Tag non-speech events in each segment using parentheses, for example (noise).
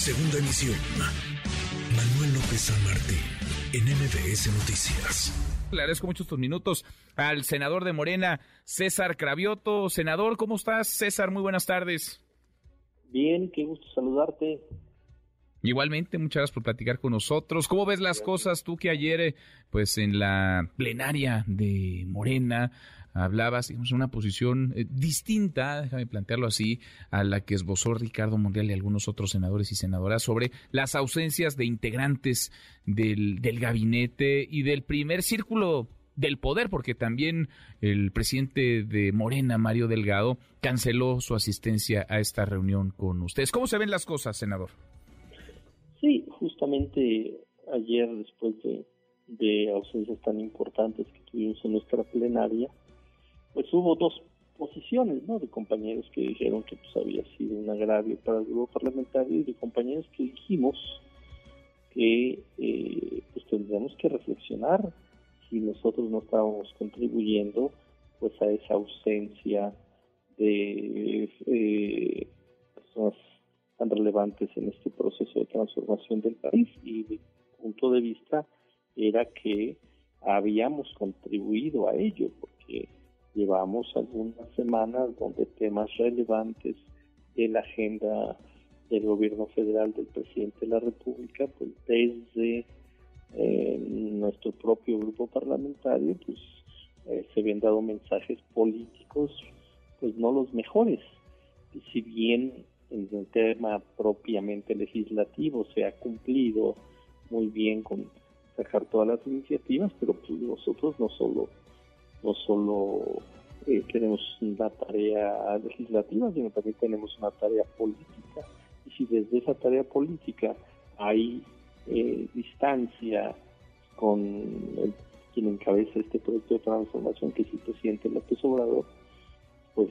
Segunda emisión. Manuel López San Martín, en MBS Noticias. Le agradezco mucho estos minutos al senador de Morena, César Cravioto. Senador, ¿cómo estás? César, muy buenas tardes. Bien, qué gusto saludarte. Igualmente, muchas gracias por platicar con nosotros. ¿Cómo ves las cosas tú que ayer, pues en la plenaria de Morena, hablabas, digamos, una posición eh, distinta, déjame plantearlo así, a la que esbozó Ricardo Monreal y algunos otros senadores y senadoras sobre las ausencias de integrantes del, del gabinete y del primer círculo del poder, porque también el presidente de Morena, Mario Delgado, canceló su asistencia a esta reunión con ustedes. ¿Cómo se ven las cosas, senador? Sí, justamente ayer, después de, de ausencias tan importantes que tuvimos en nuestra plenaria, pues hubo dos posiciones, ¿no? De compañeros que dijeron que pues había sido un agravio para el grupo parlamentario y de compañeros que dijimos que eh, pues tendríamos que reflexionar si nosotros no estábamos contribuyendo pues a esa ausencia de eh, personas tan relevantes en este proceso de transformación del país y mi punto de vista era que habíamos contribuido a ello porque llevamos algunas semanas donde temas relevantes de la agenda del gobierno federal del presidente de la República, pues desde eh, nuestro propio grupo parlamentario, pues eh, se habían dado mensajes políticos, pues no los mejores. Y si bien en el tema propiamente legislativo se ha cumplido muy bien con sacar todas las iniciativas, pero pues nosotros no solo no solo eh, tenemos una tarea legislativa, sino también tenemos una tarea política. Y si desde esa tarea política hay eh, distancia con el, quien encabeza este proyecto de transformación, que es el presidente López Obrador, pues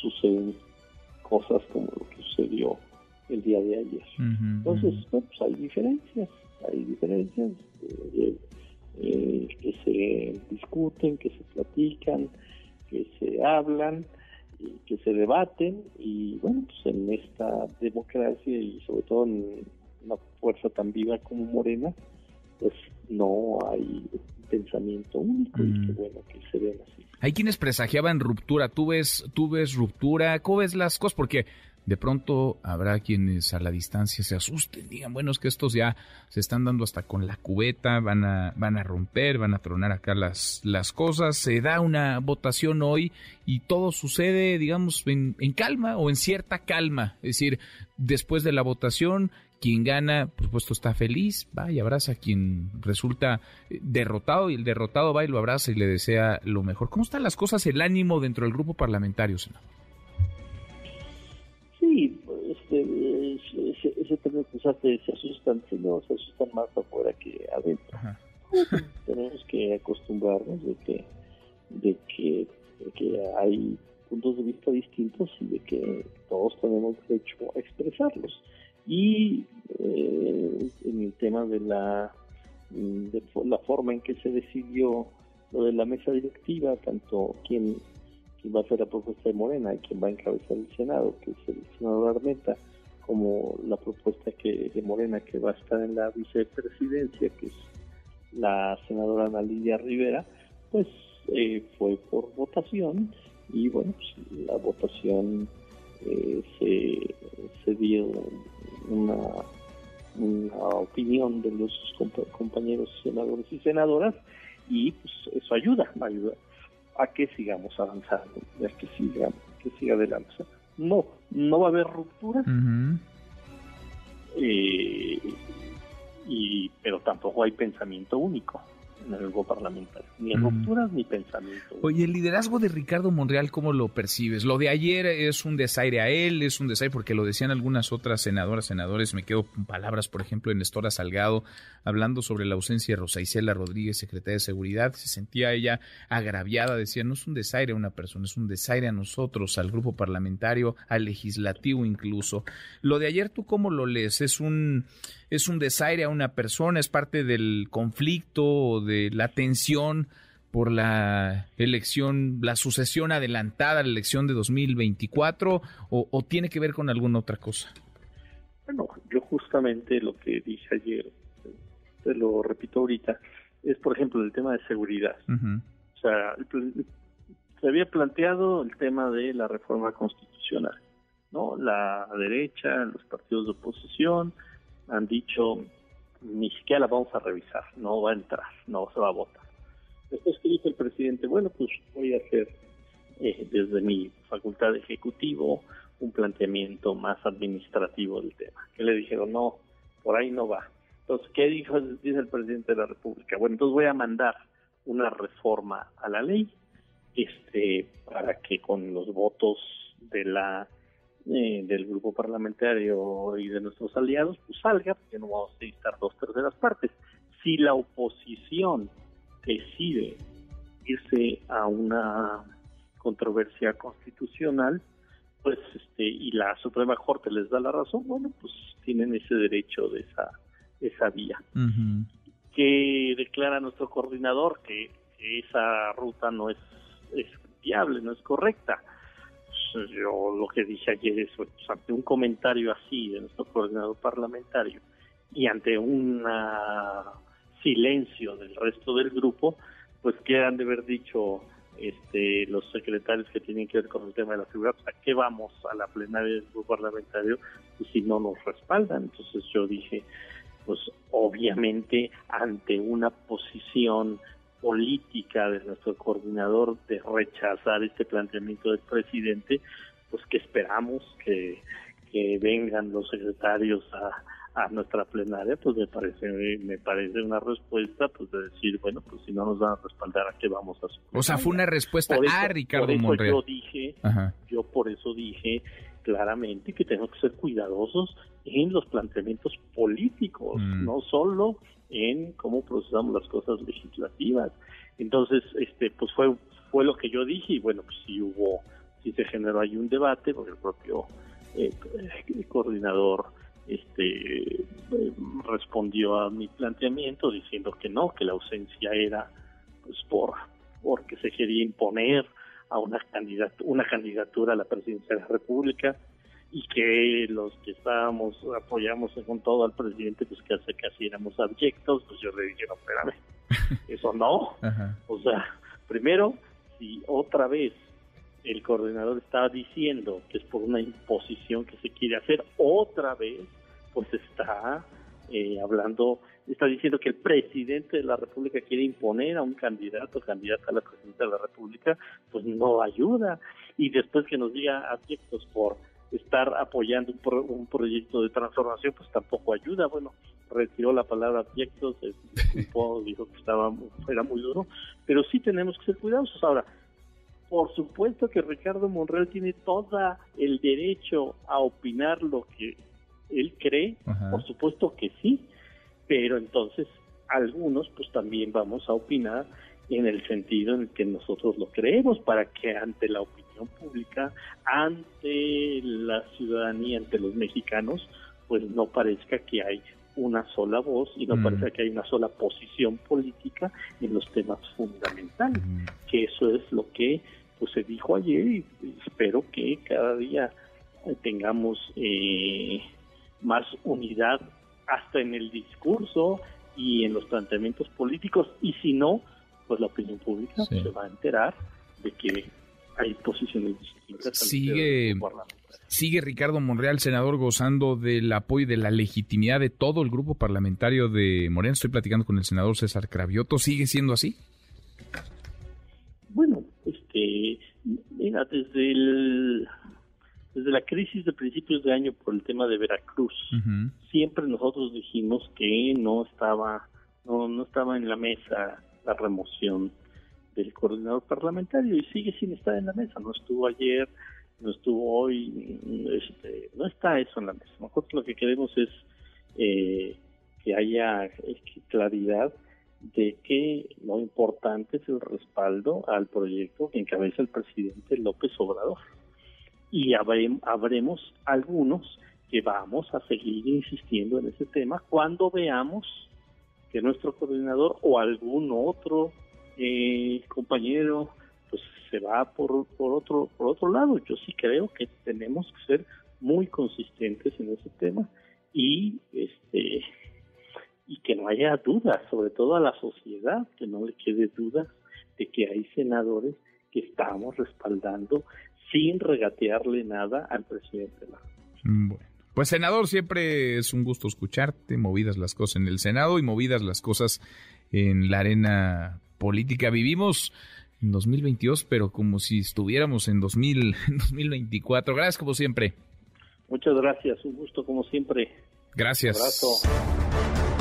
suceden cosas como lo que sucedió el día de ayer. Entonces, pues hay diferencias, hay diferencias. Que se discuten, que se platican, que se hablan, y que se debaten y bueno, pues en esta democracia y sobre todo en una fuerza tan viva como Morena, pues no hay pensamiento único y qué mm. bueno que se den así. Hay quienes presagiaban ruptura, tú ves, tú ves ruptura, ¿cómo ves las cosas? Porque de pronto habrá quienes a la distancia se asusten, digan, bueno, es que estos ya se están dando hasta con la cubeta, van a, van a romper, van a tronar acá las, las cosas, se da una votación hoy y todo sucede, digamos, en, calma o en cierta calma, es decir, después de la votación, quien gana, por supuesto, está feliz, va y abraza a quien resulta eh, derrotado y el derrotado va y lo abraza y le desea lo mejor. ¿Cómo están las cosas, el ánimo dentro del grupo parlamentario, senador? Ese, ese término que usaste, se asustan, no, se asustan más afuera que adentro. (laughs) Tenemos que acostumbrarnos de que, de que, que hay puntos de vista distintos y de que todos tenemos derecho a expresarlos. Y eh, en el tema de la, de la forma en que se decidió lo de la mesa directiva, tanto quien quien va a ser la propuesta de Morena y quien va a encabezar el Senado, que es el senador Armenta, como la propuesta que de Morena que va a estar en la vicepresidencia, que es la senadora Ana Lidia Rivera, pues eh, fue por votación y bueno, pues, la votación eh, se, se dio una, opinión de los compañeros senadores y senadoras y pues eso ayuda, ayuda a que sigamos avanzando, a que siga, que siga adelante. No, no va a haber ruptura, eh, y, pero tampoco hay pensamiento único en el grupo parlamentario. Ni rupturas ni pensamiento. Oye, el liderazgo de Ricardo Monreal, ¿cómo lo percibes? Lo de ayer es un desaire a él, es un desaire porque lo decían algunas otras senadoras, senadores. Me quedo con palabras, por ejemplo, en Nestora Salgado, hablando sobre la ausencia de Rosa Isela Rodríguez, secretaria de Seguridad. Se sentía ella agraviada, decía, no es un desaire a una persona, es un desaire a nosotros, al grupo parlamentario, al legislativo incluso. Lo de ayer, ¿tú cómo lo lees? ¿Es un, es un desaire a una persona? ¿Es parte del conflicto o de la tensión por la elección, la sucesión adelantada a la elección de 2024 o, o tiene que ver con alguna otra cosa? Bueno, yo justamente lo que dije ayer, te lo repito ahorita, es por ejemplo el tema de seguridad. O sea, se había planteado el tema de la reforma constitucional, ¿no? La derecha, los partidos de oposición han dicho ni siquiera la vamos a revisar, no va a entrar, no se va a votar. Después que dijo el presidente, bueno, pues voy a hacer eh, desde mi facultad de ejecutivo un planteamiento más administrativo del tema. Que le dijeron, no, por ahí no va. Entonces, ¿qué dijo dice el presidente de la República? Bueno, entonces voy a mandar una reforma a la ley este para que con los votos de la eh, del grupo parlamentario y de nuestros aliados pues salga porque no vamos a necesitar dos terceras partes. Si la oposición decide irse a una controversia constitucional pues este y la Suprema Corte les da la razón bueno pues tienen ese derecho de esa esa vía. Que declara nuestro coordinador que, esa ruta no es, es viable no es correcta yo lo que dije ayer es pues, ante un comentario así de nuestro coordinador parlamentario y ante un silencio del resto del grupo pues que han de haber dicho este, los secretarios que tienen que ver con el tema de la seguridad, ¿a qué vamos a la plenaria del grupo parlamentario pues, si no nos respaldan? Entonces yo dije, pues obviamente ante una posición política de nuestro coordinador de rechazar este planteamiento del presidente, pues que esperamos que, que vengan los secretarios a, a nuestra plenaria, pues me parece me parece una respuesta pues de decir, bueno, pues si no nos van a respaldar, ¿a qué vamos a hacer? O sea, fue una respuesta a Ricardo por eso Yo dije, yo por eso dije claramente que tenemos que ser cuidadosos en los planteamientos políticos, mm. no solo en cómo procesamos las cosas legislativas. Entonces, este, pues fue fue lo que yo dije y bueno, pues sí hubo, sí se generó ahí un debate porque el propio eh, coordinador este respondió a mi planteamiento diciendo que no, que la ausencia era pues por porque se quería imponer a una candidatura, una candidatura a la presidencia de la República y que los que estábamos apoyamos con todo al presidente pues que hace casi éramos abyectos, pues yo le dije, no, espérame, (laughs) eso no. O sea, primero, si otra vez el coordinador estaba diciendo que es por una imposición que se quiere hacer otra vez, pues está eh, hablando, está diciendo que el presidente de la República quiere imponer a un candidato candidata a la presidencia de la República, pues no ayuda. Y después que nos diga abyectos por estar apoyando un, proyecto de transformación, pues tampoco ayuda. Bueno, retiró la palabra abyectos, dijo que estaba era muy duro, pero sí tenemos que ser cuidadosos. Ahora, por supuesto que Ricardo Monreal tiene todo el derecho a opinar lo que él cree, por supuesto que sí, pero entonces algunos pues también vamos a opinar en el sentido en el que nosotros lo creemos para que ante la opinión pública, ante la ciudadanía, ante los mexicanos, pues no parezca que hay una sola voz y no parezca que hay una sola posición política en los temas fundamentales, que eso es lo que pues se dijo ayer y espero que cada día tengamos eh, más unidad hasta en el discurso y en los planteamientos políticos y si no, pues la opinión pública se va a enterar de que hay posiciones distintas. Sigue, sigue Ricardo Monreal, senador, gozando del apoyo y de la legitimidad de todo el grupo parlamentario de Morena. Estoy platicando con el senador César Cravioto. ¿Sigue siendo así? Bueno, este, mira, desde el desde la crisis de principios de año por el tema de Veracruz, siempre nosotros dijimos que no estaba, no, no estaba en la mesa la remoción del coordinador parlamentario y sigue sin estar en la mesa. No estuvo ayer, no estuvo hoy, este, no está eso en la mesa. Nosotros lo que queremos es eh, que haya claridad de que lo importante es el respaldo al proyecto que encabeza el presidente López Obrador. Y habremos algunos que vamos a seguir insistiendo en ese tema cuando veamos que nuestro coordinador o algún otro eh, compañero pues se va por, por otro por otro lado. Yo sí creo que tenemos que ser muy consistentes en ese tema y este y que no haya dudas, sobre todo a la sociedad, que no le quede dudas de que hay senadores que estamos respaldando sin regatearle nada al presidente. Bueno. Pues senador, siempre es un gusto escucharte, movidas las cosas en el Senado y movidas las cosas en la arena política. Vivimos en 2022, pero como si estuviéramos en, 2000, (laughs) en 2024. Gracias como siempre. Muchas gracias, un gusto como siempre. Gracias. Un abrazo.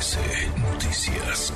Noticias.